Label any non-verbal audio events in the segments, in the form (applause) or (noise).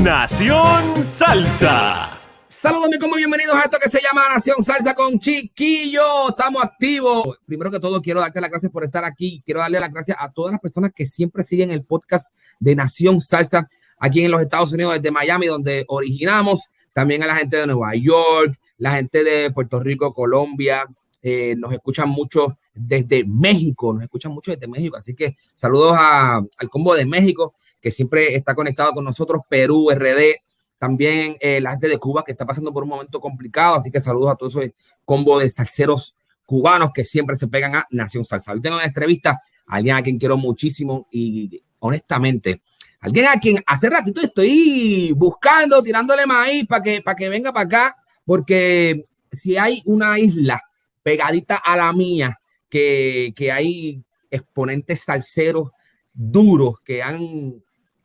Nación Salsa. Saludos, mi como bienvenidos a esto que se llama Nación Salsa con Chiquillo. Estamos activos. Primero que todo, quiero darte las gracias por estar aquí. Quiero darle las gracias a todas las personas que siempre siguen el podcast de Nación Salsa aquí en los Estados Unidos, desde Miami, donde originamos. También a la gente de Nueva York, la gente de Puerto Rico, Colombia. Eh, nos escuchan mucho desde México, nos escuchan mucho desde México. Así que saludos a, al combo de México, que siempre está conectado con nosotros, Perú, RD también eh, la gente de Cuba que está pasando por un momento complicado, así que saludos a todos esos combo de salseros cubanos que siempre se pegan a Nación Salsa. Hoy tengo una entrevista a alguien a quien quiero muchísimo y honestamente, alguien a quien hace ratito estoy buscando, tirándole maíz para que, para que venga para acá, porque si hay una isla pegadita a la mía, que, que hay exponentes salseros duros que han,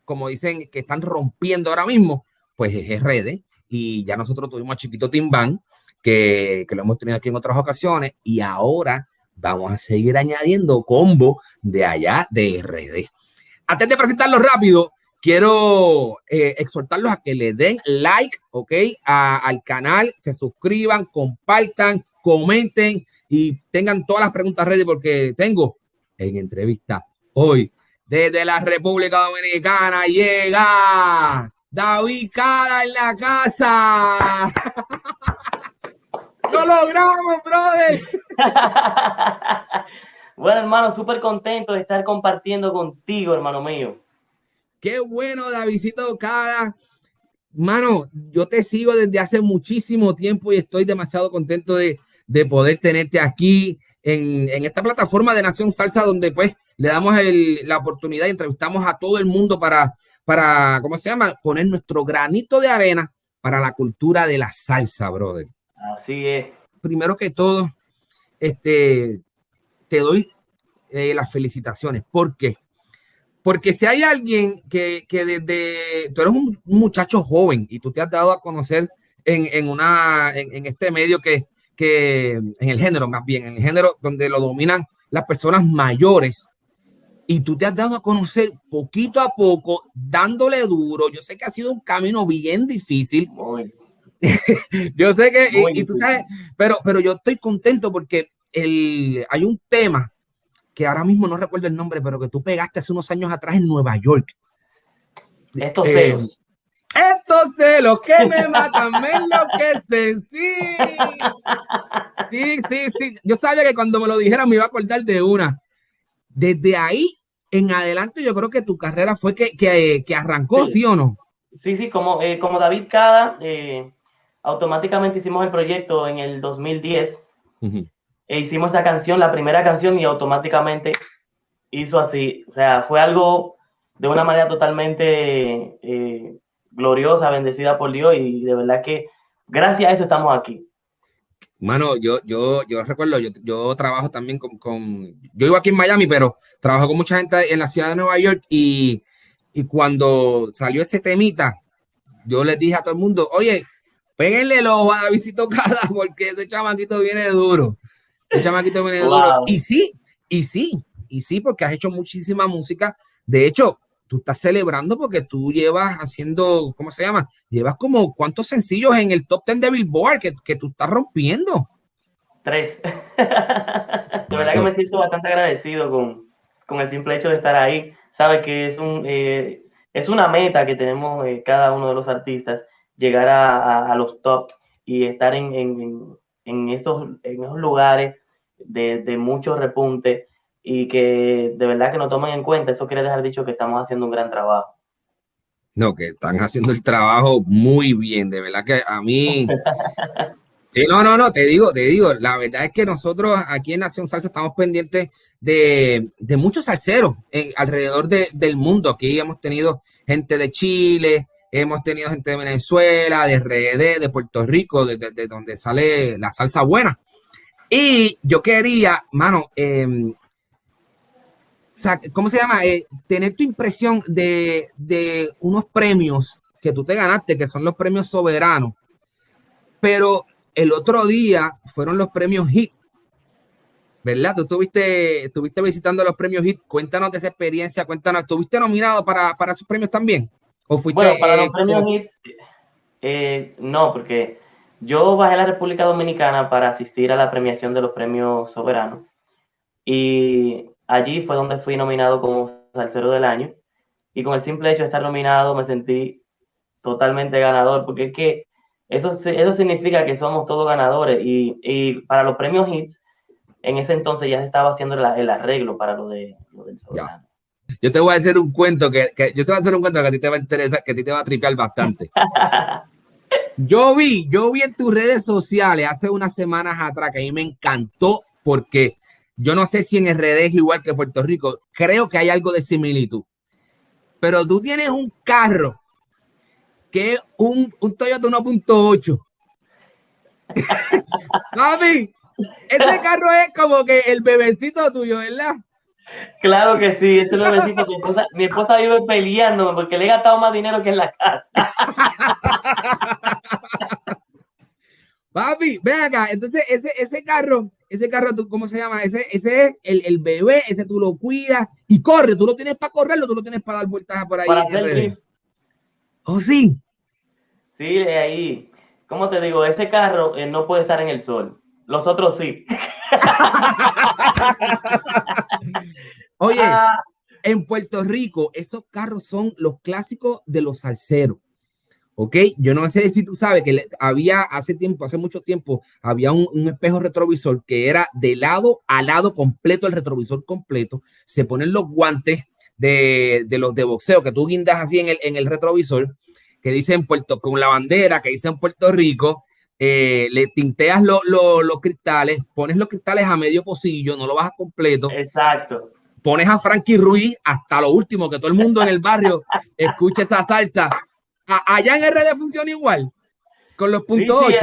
como dicen, que están rompiendo ahora mismo, pues es RD. Y ya nosotros tuvimos a Chiquito Timbán, que, que lo hemos tenido aquí en otras ocasiones, y ahora vamos a seguir añadiendo combo de allá de RD. Antes de presentarlo rápido, quiero eh, exhortarlos a que le den like, ¿ok? al canal, se suscriban, compartan, comenten y tengan todas las preguntas ready porque tengo en entrevista hoy desde la República Dominicana llega David Cada en la casa. (laughs) ¡Lo logramos, brother! (laughs) bueno, hermano, súper contento de estar compartiendo contigo, hermano mío. Qué bueno, Davidito Cada. Mano, yo te sigo desde hace muchísimo tiempo y estoy demasiado contento de, de poder tenerte aquí en, en, esta plataforma de Nación Salsa, donde pues le damos el, la oportunidad y entrevistamos a todo el mundo para para, ¿cómo se llama? Poner nuestro granito de arena para la cultura de la salsa, brother. Así es. Primero que todo, este, te doy eh, las felicitaciones. ¿Por qué? Porque si hay alguien que, que desde, tú eres un muchacho joven y tú te has dado a conocer en, en una, en, en, este medio que, que, en el género más bien, en el género donde lo dominan las personas mayores, y tú te has dado a conocer poquito a poco, dándole duro. Yo sé que ha sido un camino bien difícil. (laughs) yo sé que, y, tú sabes, pero, pero yo estoy contento porque el, hay un tema que ahora mismo no recuerdo el nombre, pero que tú pegaste hace unos años atrás en Nueva York. Estos eh, celos. Estos celos que me matan, me enloquecen, sí. (laughs) Sí, sí, sí. Yo sabía que cuando me lo dijeran me iba a acordar de una. Desde ahí en adelante, yo creo que tu carrera fue que, que, que arrancó, sí. o no? Sí, sí, como, eh, como David Cada, eh, automáticamente hicimos el proyecto en el 2010. Uh -huh. e hicimos esa canción, la primera canción, y automáticamente hizo así. O sea, fue algo de una manera totalmente eh, gloriosa, bendecida por Dios, y de verdad que gracias a eso estamos aquí. Mano, yo, yo, yo recuerdo, yo, yo trabajo también con, con, yo vivo aquí en Miami, pero trabajo con mucha gente en la ciudad de Nueva York y, y cuando salió ese temita, yo les dije a todo el mundo, oye, péguenle el ojo a Davidito Cada (laughs) porque ese chamaquito viene duro. Ese chamaquito viene wow. duro. Y sí, y sí, y sí, porque has hecho muchísima música. De hecho, tú estás celebrando porque tú llevas haciendo, ¿cómo se llama? Llevas como cuántos sencillos en el top 10 de Billboard que, que tú estás rompiendo. Tres. (laughs) de verdad que me siento bastante agradecido con, con, el simple hecho de estar ahí. Sabes que es un, eh, es una meta que tenemos eh, cada uno de los artistas, llegar a, los top y estar en, en, en, estos, en esos lugares de, de mucho repunte y que de verdad que nos tomen en cuenta. Eso quiere dejar dicho que estamos haciendo un gran trabajo. No, que están haciendo el trabajo muy bien, de verdad que a mí... (laughs) Sí, no, no, no, te digo, te digo, la verdad es que nosotros aquí en Nación Salsa estamos pendientes de, muchos salseros alrededor del mundo. Aquí hemos tenido gente de Chile, hemos tenido gente de Venezuela, de RD, de Puerto Rico, de, donde sale la salsa buena. Y yo quería, mano, em, ¿cómo se llama? Eh, tener tu impresión de, de unos premios que tú te ganaste, que son los premios soberanos. Pero el otro día fueron los premios HIT, ¿verdad? Tú estuviste, estuviste visitando los premios HIT. Cuéntanos de esa experiencia, cuéntanos, ¿estuviste nominado para, para esos premios también? ¿O fuiste, bueno, para los premios HIT, eh, no, porque yo bajé a la República Dominicana para asistir a la premiación de los premios soberanos. Y allí fue donde fui nominado como salsero del año. Y con el simple hecho de estar nominado me sentí totalmente ganador, porque es que eso, eso significa que somos todos ganadores. Y, y para los premios HITS, en ese entonces ya se estaba haciendo el, arreglo para lo, de, lo del soberano. Yo te voy a hacer un cuento que, que, yo te voy a hacer un cuento que a ti te va a interesar, que a ti te va a tripear bastante. (laughs) yo vi, yo vi en tus redes sociales hace unas semanas atrás que a mí me encantó porque yo no sé si en RD es igual que Puerto Rico, creo que hay algo de similitud. Pero tú tienes un carro que es un, un Toyota 1.8. Mami, (laughs) ese carro es como que el bebecito tuyo, ¿verdad? Claro que sí, ese bebecito. Mi esposa, mi esposa vive peleándome porque le he gastado más dinero que en la casa. (laughs) Papi, ven acá. Entonces, ese, ese carro, ese carro, ¿cómo se llama? Ese, ese es el, el, bebé, ese tú lo cuidas y corre. Tú lo tienes para correrlo, tú lo tienes para dar vueltas por ahí. Para hacer oh, sí. Sí, ahí. ¿Cómo te digo? Ese carro eh, no puede estar en el sol. Los otros sí. (laughs) Oye, ah. en Puerto Rico, esos carros son los clásicos de los salseros. ¿Ok? Yo no sé si tú sabes que había hace tiempo, hace mucho tiempo, había un, espejo retrovisor que era de lado a lado completo, el retrovisor completo. Se ponen los guantes de, los de boxeo que tú guindas así en el, en el retrovisor, que dicen Puerto, con la bandera que dice en Puerto Rico. Eh, le tinteas los cristales, pones los cristales a medio pocillo, no lo bajas completo. Exacto. Pones a Frankie Ruiz hasta lo último, que todo el mundo en el barrio escuche esa salsa allá en RD funciona igual con los puntos 8.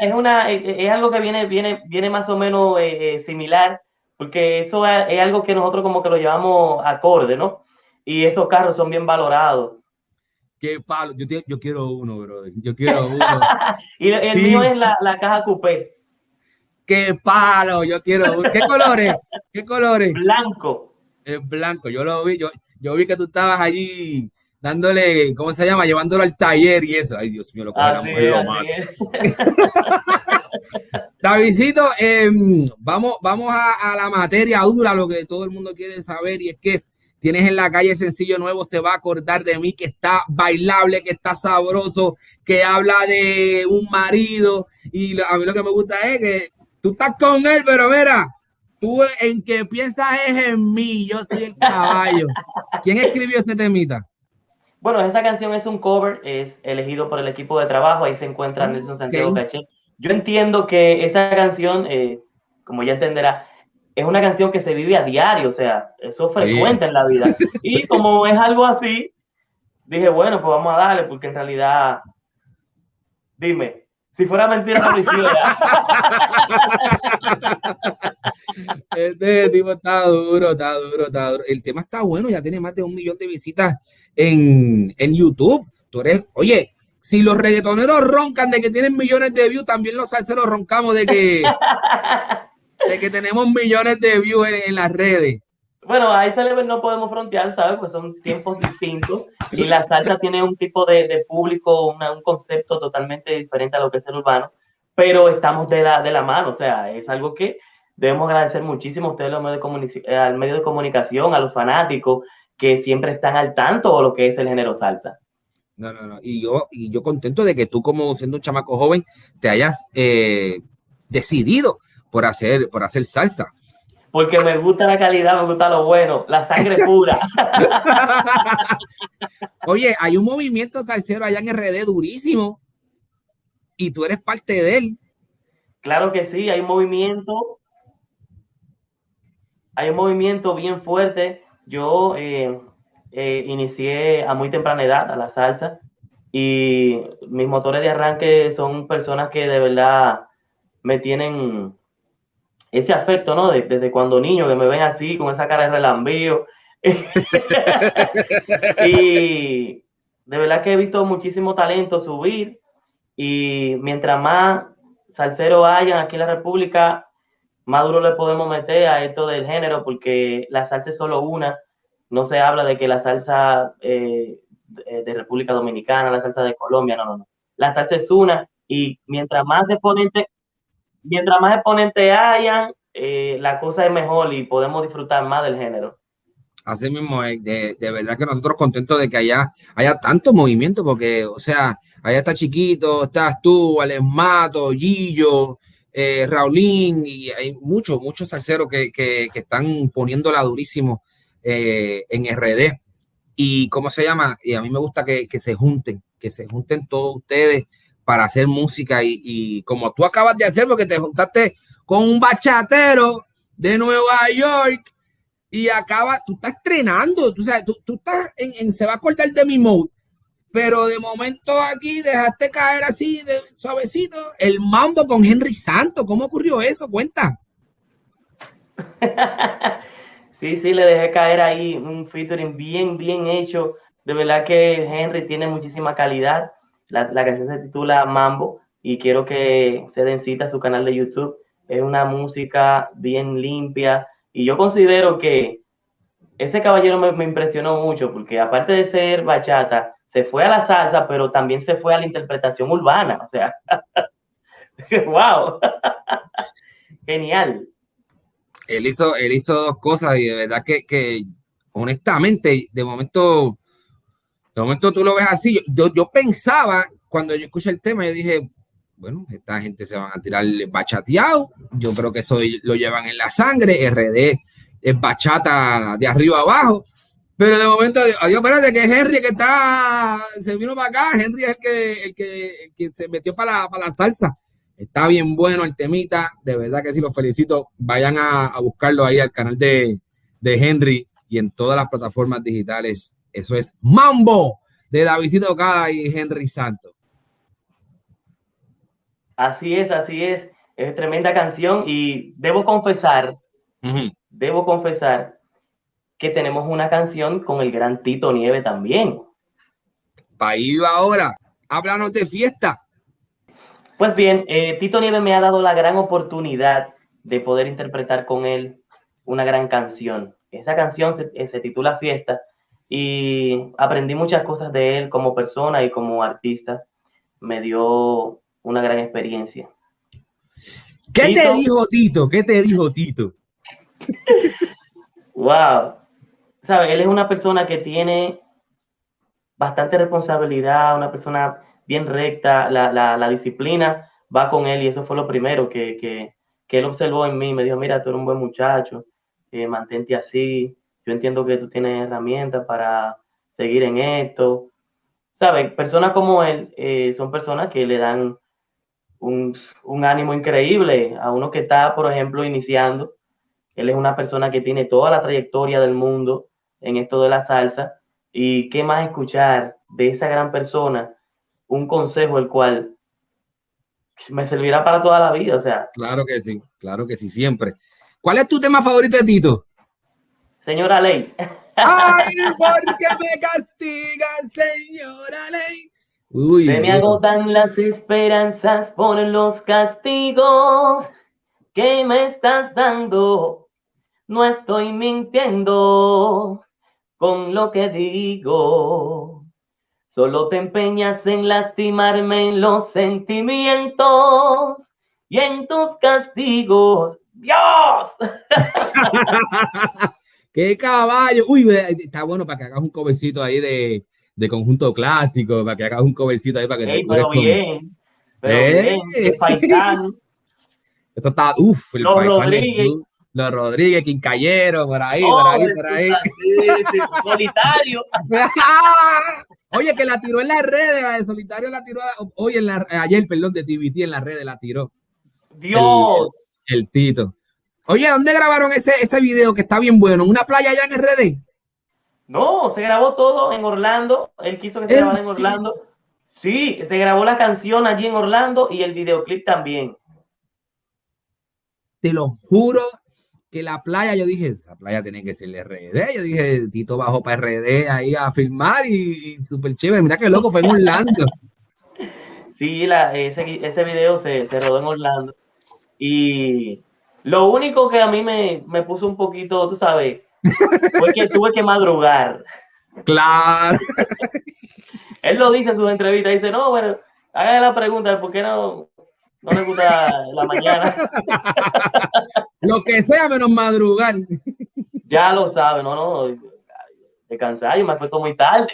es, una, es, algo que viene, viene, viene más o menos eh, eh, similar, porque eso es, algo que nosotros como que lo llevamos acorde, ¿no? Y esos carros son bien valorados. Qué palo, yo, yo quiero uno, brother. Yo quiero (laughs) uno. y el, mío es la, la, caja coupé. Qué palo, yo quiero uno. ¿Qué colores? ¿Qué colores? Blanco. Es blanco, yo lo vi, yo, yo vi que tú estabas allí dándole, ¿cómo se llama? Llevándolo al taller y eso. Ay, Dios mío, lo que lo (laughs) Davidito, em, vamos, vamos a, la materia dura, lo que todo el mundo quiere saber, y es que tienes en la calle sencillo nuevo, se va a acordar de mí, que está bailable, que está sabroso, que habla de un marido, y a mí lo que me gusta es que tú estás con él, pero mira, tú en que piensas es en mí, yo soy el caballo. ¿Quién escribió ese temita? Bueno, esa canción es un cover, es elegido por el equipo de trabajo, ahí se encuentra Nelson Santiago Caché. Yo entiendo que esa canción, eh, como ya entenderá, es una canción que se vive a diario, o sea, eso es frecuente en la vida. (laughs) Y como es algo así, dije, bueno, pues vamos a darle, porque en realidad, dime, si fuera mentira, no lo hiciera. (laughs) Este tipo está duro, está duro, está duro. El tema está bueno, ya tiene más de un millón de visitas en, en YouTube. Tú eres, oye, si los reggaetoneros roncan de que tienen millones de views, también los salseros roncamos de que, (laughs) de que tenemos millones de views en, las redes. Bueno, ahí se no podemos frontear, ¿sabes? Pues son tiempos distintos y la salsa tiene un tipo de, de público, un concepto totalmente diferente a lo que es el urbano, pero estamos de la, de la mano, o sea, es algo que debemos agradecer muchísimo a ustedes, los medios de al medio de comunicación, a los fanáticos, que siempre están al tanto de lo que es el género salsa. No, no, no. Y yo, y yo contento de que tú, como siendo un chamaco joven, te hayas eh, decidido por hacer, por hacer salsa. Porque me gusta la calidad, me gusta lo bueno, la sangre (laughs) pura. (laughs) Oye, hay un movimiento salsero allá en RD durísimo y tú eres parte de él. Claro que sí, hay un movimiento. Hay un movimiento bien fuerte. Yo eh, eh, inicié a muy temprana edad a la salsa y mis motores de arranque son personas que de verdad me tienen ese afecto, ¿no? desde cuando niño, que me ven así, con esa cara de relambío. (laughs) y de verdad que he visto muchísimo talento subir y mientras más salseros hayan aquí en la República, más duro le podemos meter a esto del género, porque la salsa es solo una. No se habla de que la salsa eh, de República Dominicana, la salsa de Colombia, no, no, no. La salsa es una y mientras más exponentes, mientras más exponentes hayan, eh, la cosa es mejor y podemos disfrutar más del género. Así mismo, eh, de, de, verdad que nosotros contentos de que haya, haya tanto movimiento, porque, o sea, allá está Chiquito, estás tú, Alex Mato, Gillo, eh, Raulín, y hay muchos, muchos salseros que, que, están poniéndola durísimo eh, en RD. Y, ¿cómo se llama? Y a mí me gusta que, que se junten, que se junten todos ustedes para hacer música y, y como tú acabas de hacer, porque te juntaste con un bachatero de Nueva York y acaba, tú estás estrenando, tú, sabes, tú, tú estás en, se va a acordar de mi mode, pero de momento aquí dejaste caer así de suavecito el mambo con Henry Santos. ¿Cómo ocurrió eso? Cuenta. (laughs) sí, sí, le dejé caer ahí un featuring bien, bien hecho. De verdad que Henry tiene muchísima calidad. La, la canción se titula Mambo y quiero que se den cita a su canal de YouTube. Es una música bien limpia, y yo considero que ese caballero me, impresionó mucho porque aparte de ser bachata, se fue a la salsa, pero también se fue a la interpretación urbana. O sea, (laughs) wow, genial. Él hizo, él hizo dos cosas y de verdad que, que honestamente, de momento, de momento tú lo ves así. Yo, yo pensaba, cuando yo escuché el tema, yo dije, bueno, esta gente se van a tirar bachateado. Yo creo que eso lo llevan en la sangre. RD es bachata de arriba abajo. Pero de momento, adiós, espérate, que es Henry que está, se vino para acá. Henry es el que, el que, que se metió para la, para la salsa. Está bien bueno el temita. De verdad que sí, los felicito. Vayan a, a buscarlo ahí al canal de, de Henry y en todas las plataformas digitales. Eso es Mambo de Davidito Cada y Henry Santos. Así es, así es. Es tremenda canción y debo confesar, debo confesar que tenemos una canción con el gran Tito Nieve también. ahí ahora, háblanos de fiesta. Pues bien, eh, Tito Nieve me ha dado la gran oportunidad de poder interpretar con él una gran canción. Esa canción se, eh, se titula Fiesta y aprendí muchas cosas de él como persona y como artista. Me dio una gran experiencia. ¿Qué te dijo Tito? ¿Qué te dijo Tito? (laughs) wow. ¿Sabes? Él es una persona que tiene bastante responsabilidad, una persona bien recta, la, la, disciplina va con él y eso fue lo primero que, que, él observó en mí. Me dijo, mira, tú eres un buen muchacho, eh, mantente así, yo entiendo que tú tienes herramientas para seguir en esto. ¿Sabes? Personas como él eh, son personas que le dan un, ánimo increíble a uno que está, por ejemplo, iniciando. Él es una persona que tiene toda la trayectoria del mundo en esto de la salsa. Y qué más escuchar de esa gran persona un consejo el cual me servirá para toda la vida, o sea. Claro que sí, claro que sí, siempre. ¿Cuál es tu tema favorito de Tito? Señora Ley. Ay, ¿por qué me castigas, señora Ley? Se me agotan las esperanzas por los castigos que me estás dando. No estoy mintiendo con lo que digo. Solo te empeñas en lastimarme en los sentimientos y en tus castigos. ¡Dios! (laughs) ¡Qué caballo! Uy, está bueno para que hagas un covercito ahí de, de conjunto clásico, para que hagas un covercito ahí para que te pero bien, pero bien, (laughs) Esto está, uff, el Los Rodríguez. Los Rodríguez, Quincayero, por ahí, por ahí, por ahí. solitario. (laughs) Oye, que la tiró en las redes, el solitario la tiró hoy en la, ayer, perdón, de TVT en las redes la tiró. Dios. El, Tito. Oye, ¿dónde grabaron ese, ese video que está bien bueno? ¿En una playa allá en RD? No, se grabó todo en Orlando. Él quiso que se grabara en Orlando. Sí, se grabó la canción allí en Orlando y el videoclip también. Te lo juro que la playa, yo dije, la playa tiene que ser de RD. Yo dije, Tito bajó para RD ahí a filmar y, súper chévere. Mira qué loco, fue en Orlando. (laughs) sí, la, ese, ese video se, se, rodó en Orlando. Y lo único que a mí me, me puso un poquito, tú sabes, fue que tuve que madrugar. (laughs) Claro. (laughs) Él lo dice en sus entrevistas, dice, no, bueno, haga la pregunta por qué no, no le gusta la mañana. (laughs) Lo que sea menos madrugar. Ya lo sabe, no, no. De cansar, yo me acuesto muy tarde.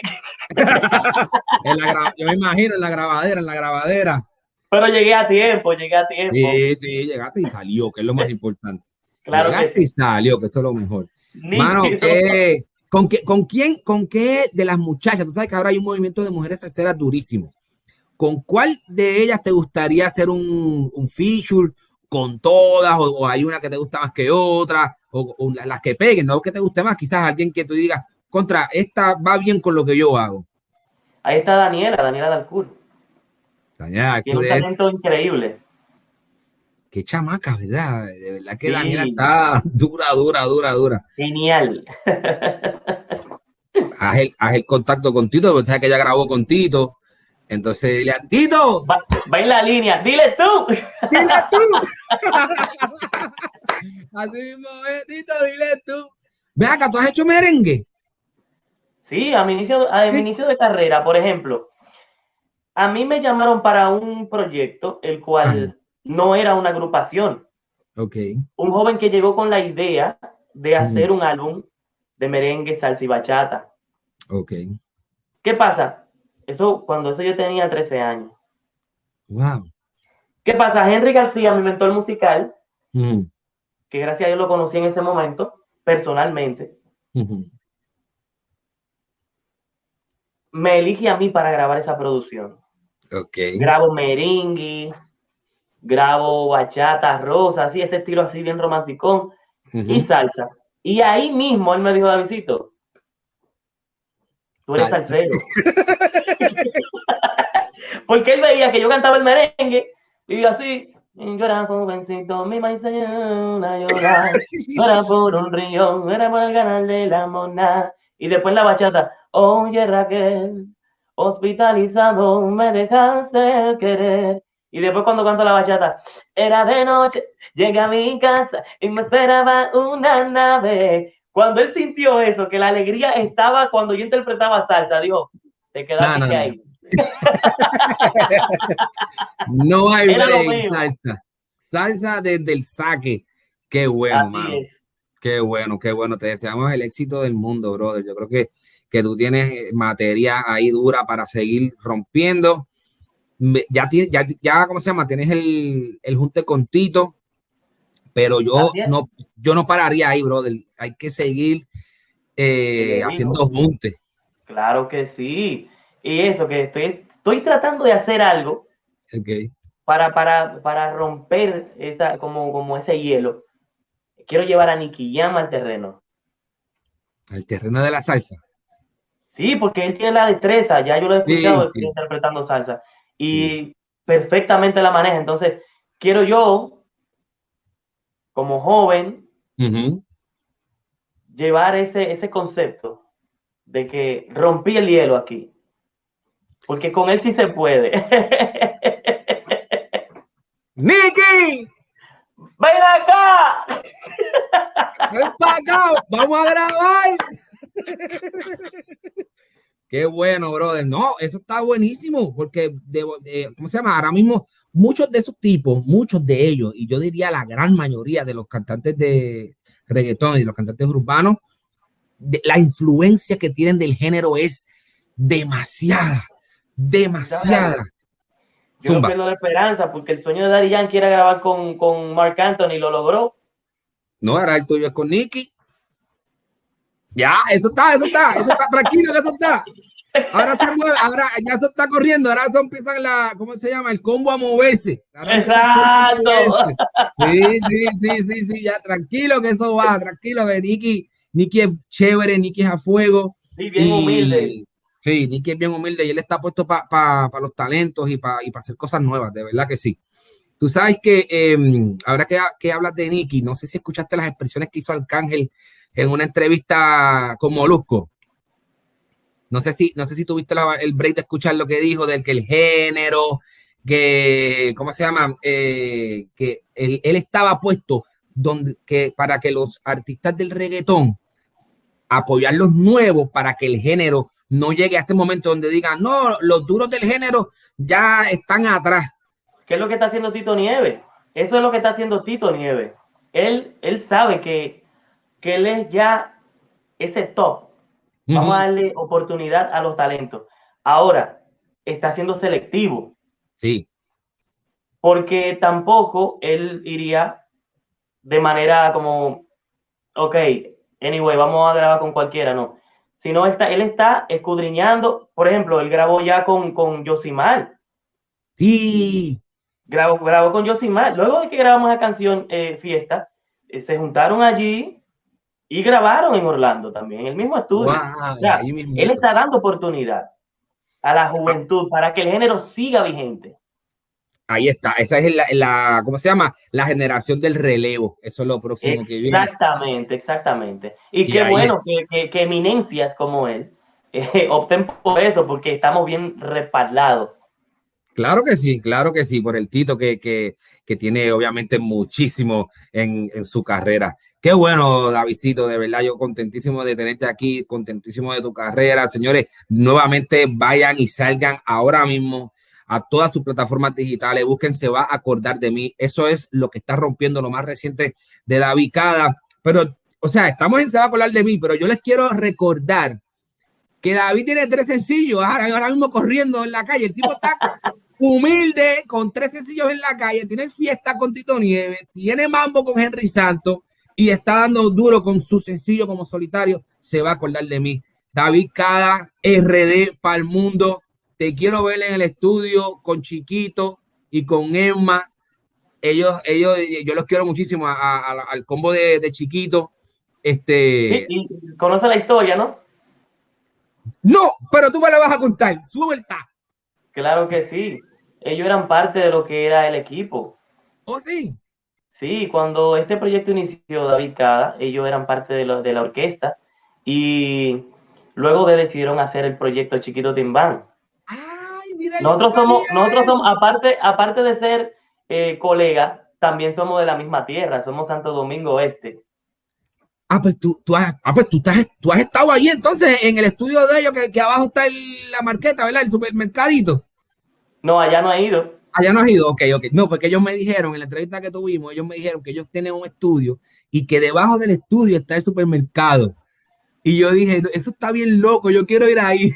(laughs) yo me imagino en la grabadera, en la grabadera. Pero llegué a tiempo, llegué a tiempo. Sí, sí, llegaste y salió, que es lo más importante. Claro llegaste y salió, que eso es lo mejor. Mano, con, qué, ¿con quién, con qué de las muchachas? Tú sabes que ahora hay un movimiento de mujeres terceras durísimo. ¿Con cuál de ellas te gustaría hacer un, un feature? ¿Con todas? O, hay una que te gusta más que otra? O, las que peguen, no que te guste más, quizás alguien que tú digas, contra, esta va bien con lo que yo hago. Ahí está Daniela, Daniela Dalcour. Daniela Dalcour. Tiene un talento increíble. Qué chamaca, ¿verdad? De verdad que Daniela está (laughs) dura, dura, dura, dura. Genial. haz, el, haz el contacto con Tito, porque sabes que ella grabó con Tito. Entonces dile a Tito. Va, en la línea, dile tú. Dile tú. (laughs) Así mismo es, Tito, dile tú. Ve acá, ¿tú has hecho merengue? Sí, a mi inicio, a mi inicio de carrera, por ejemplo. A mí me llamaron para un proyecto, el cual no era una agrupación. Ok. Un joven que llegó con la idea de hacer un álbum de merengue, salsa y bachata. Ok. ¿Qué pasa? Eso, cuando eso yo tenía 13 años. Wow. ¿Qué pasa? Henry García, mi mentor musical, que gracias a Dios lo conocí en ese momento, personalmente, me elige a mí para grabar esa producción. Ok. Grabo merengue, grabo bachata, rosa, así, ese estilo así bien romanticón, y salsa. Y ahí mismo él me dijo, Davidito, Tú eres salsero. (laughs) Porque él veía que yo cantaba el merengue y así, llora jovencito, mi maíz a llorar, (laughs) llora por un río, era por el canal de la mona. Y después la bachata, oye Raquel, hospitalizado, me dejaste querer. Y después cuando canto la bachata, era de noche, llegué a mi casa y me esperaba una nave cuando él sintió eso, que la alegría estaba cuando yo interpretaba salsa, dijo, te quedaste ahí. (laughs) no hay salsa. Salsa desde el saque. Qué bueno, Qué bueno, qué bueno. Te deseamos el éxito del mundo, brother. Yo creo que, que tú tienes eh, materia ahí dura para seguir rompiendo. Ya, ya, ya ¿cómo se llama? Tienes el, el junte con Tito pero yo no, yo no pararía ahí, brother. Hay que seguir eh, haciendo juntes. Claro que sí. Y eso, que estoy, estoy tratando de hacer algo para, para, para romper esa, como, como ese hielo. Quiero llevar a Nicky Jam al terreno. Al terreno de la salsa. Sí, porque él tiene la destreza, ya yo lo he escuchado interpretando salsa. Y perfectamente la maneja. Entonces, quiero yo como joven, llevar ese, ese concepto de que rompí el hielo aquí. Porque con él sí se puede. (laughs) ¡Nicky! ¡Ven acá! ¡Ven para acá! ¡Vamos a grabar! Qué bueno, brother. No, eso está buenísimo, porque, ¿cómo se llama? Ahora mismo muchos de esos tipos, muchos de ellos, y yo diría la gran mayoría de los cantantes de reggaetón y los cantantes urbanos, la influencia que tienen del género es demasiada, demasiada. Yo no pierdo la esperanza porque el sueño de Daddy Yankee era grabar con, con Mark Anthony, lo logró. No, ahora el tuyo es con Nicky. Ya, eso está, eso está, eso está, tranquilo, eso está. Ahora se mueve, ahora ya se está corriendo, ahora se empieza la, ¿cómo se llama? El combo a moverse. Exacto. Sí, sí, sí, sí, sí, ya tranquilo que eso va, tranquilo que Nicky, Nicky es chévere, Nicky es a fuego. Sí, bien humilde. Sí, Nicky es bien humilde y él está puesto para los talentos y para hacer cosas nuevas, de verdad que sí. Tú sabes que em, ahora que, que hablas de Nicky, no sé si escuchaste las expresiones que hizo Arcángel en una entrevista con Molusco. No sé si, no sé si tuviste el break de escuchar lo que dijo del que el género, que, ¿cómo se llama? Eh, que él, estaba puesto donde, que, para que los artistas del reggaetón apoyar los nuevos para que el género no llegue a ese momento donde digan, no, los duros del género ya están atrás. ¿Qué es lo que está haciendo Tito Nieve? Eso es lo que está haciendo Tito Nieve. Él, él sabe que, que él es ya ese top Vamos a darle oportunidad a los talentos. Ahora, está siendo selectivo. Sí. Porque tampoco él iría de manera como, ok, anyway, vamos a grabar con cualquiera, no. Sino está, él está escudriñando, por ejemplo, él grabó ya con, con Yosimar. Sí. Grabó, grabó con Yosimar. Luego de que grabamos la canción eh, Fiesta, eh, se juntaron allí y grabaron en Orlando también, en el mismo estudio. él está dando oportunidad a la juventud para que el género siga vigente. Ahí está, esa es la, ¿cómo se llama? La generación del relevo. Eso es lo próximo que viene. Exactamente, exactamente. Y, qué bueno que, que, eminencias como él eh, opten por eso, porque estamos bien respaldados. Claro que sí, claro que sí, por el Tito que, que, que tiene obviamente muchísimo en, en su carrera. Qué bueno, Davidito, de verdad, yo contentísimo de tenerte aquí, contentísimo de tu carrera. Señores, nuevamente vayan y salgan ahora mismo a todas sus plataformas digitales, busquen, se va a acordar de mí. Eso es lo que está rompiendo lo más reciente de David Cada. Pero, o sea, estamos en Se va a acordar de mí, pero yo les quiero recordar que David tiene tres sencillos ahora, ahora mismo corriendo en la calle. El tipo está humilde, con tres sencillos en la calle, tiene fiesta con Tito Nieves, tiene mambo con Henry Santos y está dando duro con su sencillo como solitario, se va a acordar de mí. David Cada, RD para el mundo. Te quiero ver en el estudio con Chiquito y con Emma. Ellos, ellos, yo los quiero muchísimo al combo de, Chiquito. Este. Sí, conoce la historia, ¿no? No, pero tú me la vas a contar. Suelta. Claro que sí. Ellos eran parte de lo que era el equipo. ¿Oh, sí? Sí, cuando este proyecto inició David Cada, ellos eran parte de, de la orquesta y luego de decidieron hacer el proyecto Chiquito Timbán. nosotros somos, nosotros somos, aparte, aparte de ser eh, colegas, también somos de la misma tierra, somos Santo Domingo Este. Ah, pues tú, tú, has, ah, pues tú, estás, tú has estado allí entonces en el estudio de ellos, que, que abajo está la marqueta, ¿verdad? El supermercadito. No, allá no ha ido. Allá no has ido, ok, ok. No, porque ellos me dijeron en la entrevista que tuvimos, ellos me dijeron que ellos tienen un estudio y que debajo del estudio está el supermercado. Y yo dije, eso está bien loco, yo quiero ir ahí.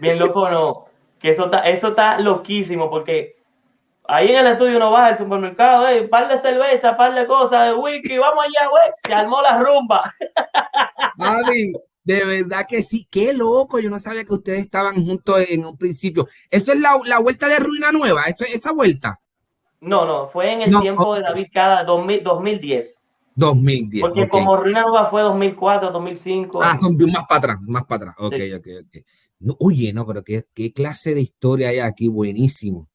Bien loco no, que eso está, eso está loquísimo porque ahí en el estudio no va al supermercado, eh, par de cerveza, par de cosas, de whisky, vamos allá, güey, se armó la rumba. (laughs) Mami, de verdad que sí, qué loco. Yo no sabía que ustedes estaban juntos en un principio. ¿Eso es la, la vuelta de Ruina Nueva? ¿Eso, ¿Esa vuelta? No, no, fue en el tiempo de David Cada 2010. 2010. Porque como Ruina Nueva fue 2004, 2005. Ah, son más para atrás, más para atrás. Ok, ok, ok. No, oye, no, pero qué, qué, clase de historia hay aquí, buenísimo.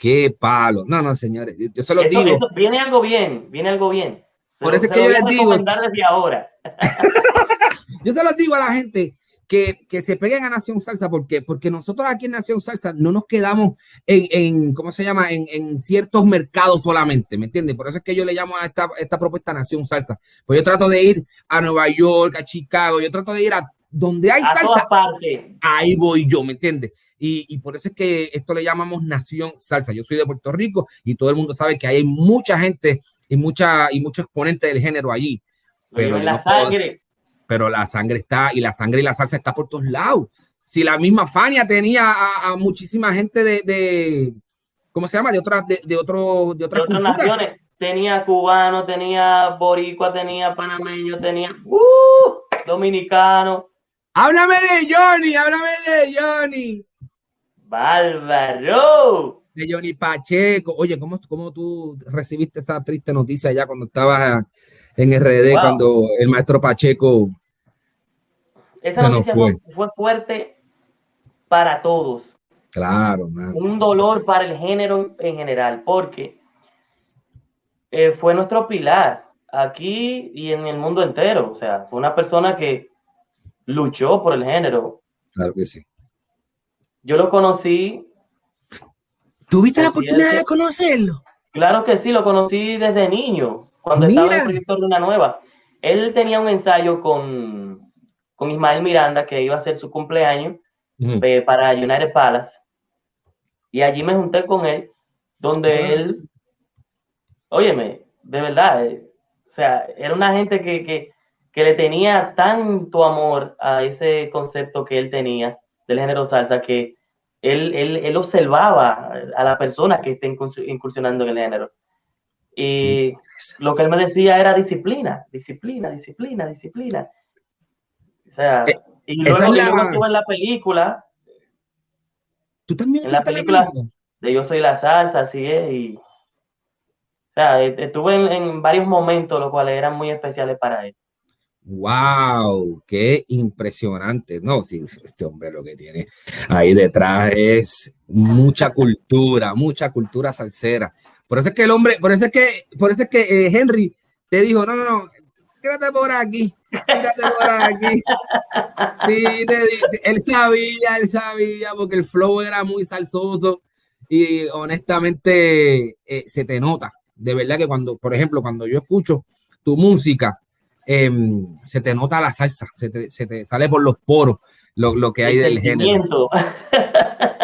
Qué palo. No, no, señores, yo se lo digo. viene algo bien, viene algo bien. Por eso es que yo les digo. Desde ahora. (laughs) Yo se los digo a la gente que, que, se peguen a Nación Salsa, porque Porque nosotros aquí en Nación Salsa no nos quedamos en, en ¿cómo se llama? En, en, ciertos mercados solamente, ¿me entiendes? Por eso es que yo le llamo a esta, esta propuesta Nación Salsa. Pues yo trato de ir a Nueva York, a Chicago, yo trato de ir a donde hay salsa. Ahí voy yo, ¿me entiendes? Y, y, por eso es que esto le llamamos Nación Salsa. Yo soy de Puerto Rico y todo el mundo sabe que hay mucha gente y mucha y muchos exponentes del género allí. Pero la sangre. pero la sangre está y la sangre y la salsa está por todos lados. Si la misma Fania tenía a, muchísima gente de, ¿cómo se llama? De otras, de, de, otro, de otras, naciones. Tenía cubano, tenía boricua, tenía panameño, tenía uh, dominicano. Háblame de Johnny, háblame de Johnny. Bárbaro. De Johnny Pacheco. Oye, ¿cómo, ¿cómo tú recibiste esa triste noticia ya cuando estabas en RD, cuando el maestro Pacheco esa noticia fue. fue. fuerte para todos. Claro, Un dolor para el género en general, porque eh, fue nuestro pilar aquí y en el mundo entero. O sea, fue una persona que luchó por el género. Claro que sí. Yo lo conocí. ¿Tuviste la oportunidad de conocerlo? Claro que sí, lo conocí desde niño, cuando estaba en el proyecto de una nueva. Él tenía un ensayo con, con Ismael Miranda, que iba a ser su cumpleaños, eh, para United Palace. Y allí me junté con él, donde él, óyeme, de verdad, eh, o sea, era una gente que, que, que, le tenía tanto amor a ese concepto que él tenía del género salsa que él, él, él observaba a la persona que está incursionando en el género. Y lo que él me decía era disciplina, disciplina, disciplina, disciplina. O sea, eh, y luego la... yo estuve en la película. ¿Tú también en la película, de Yo Soy la Salsa, así es. Y, o sea, e-, estuve en, varios momentos, los cuales eran muy especiales para él. ¡Wow! ¡Qué impresionante! No, sí, este hombre lo que tiene ahí detrás es mucha cultura, mucha cultura salsera. Por eso es que el hombre, por eso es que, por eso es que eh, Henry te dijo, no, no, no, quédate por aquí, quédate por aquí. Él sabía, él sabía, porque el flow era muy salsoso y honestamente eh, se te nota. De verdad que cuando, por ejemplo, cuando yo escucho tu música, em, se te nota la salsa, se te, se te sale por los poros lo, lo que hay del género.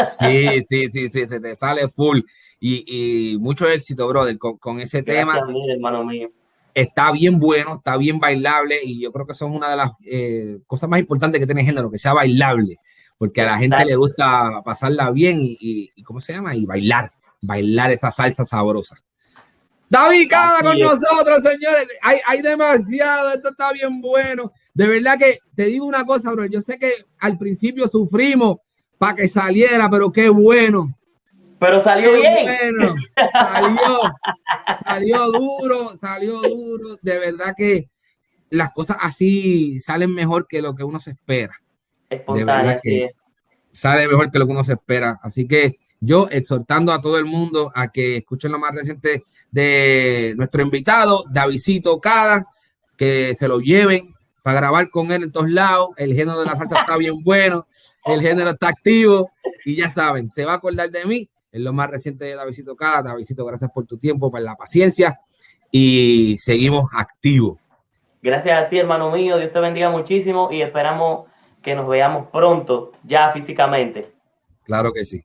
Sí, sí, sí, sí, se te sale full. Y, y mucho éxito, brother, con, con ese tema. hermano mío está bien bueno, está bien bailable y yo creo que eso es una de las eh, cosas más importantes que tiene el género, que sea bailable, porque a la gente le gusta pasarla bien y, ¿cómo se llama? Y bailar, bailar esa salsa sabrosa. David Cada con nosotros, señores. Hay, hay demasiado, esto está bien bueno. De verdad que te digo una cosa, bro. Yo sé que al principio sufrimos para que saliera, pero qué bueno. Pero salió bien. salió, salió duro, salió duro. De verdad que las cosas así salen mejor que lo que uno se espera. De verdad que sale mejor que lo que uno se espera. Así que yo exhortando a todo el mundo a que escuchen lo más reciente de nuestro invitado, Davidito Cada, que se lo lleven para grabar con él en todos lados. El género de la salsa está bien bueno, el género está activo y ya saben, se va a acordar de mí es lo más reciente de Davidito Cada. Davidito, gracias por tu tiempo, por la paciencia y seguimos activos. Gracias a ti, hermano mío. Dios te bendiga muchísimo y esperamos que nos veamos pronto, ya físicamente. Claro que sí.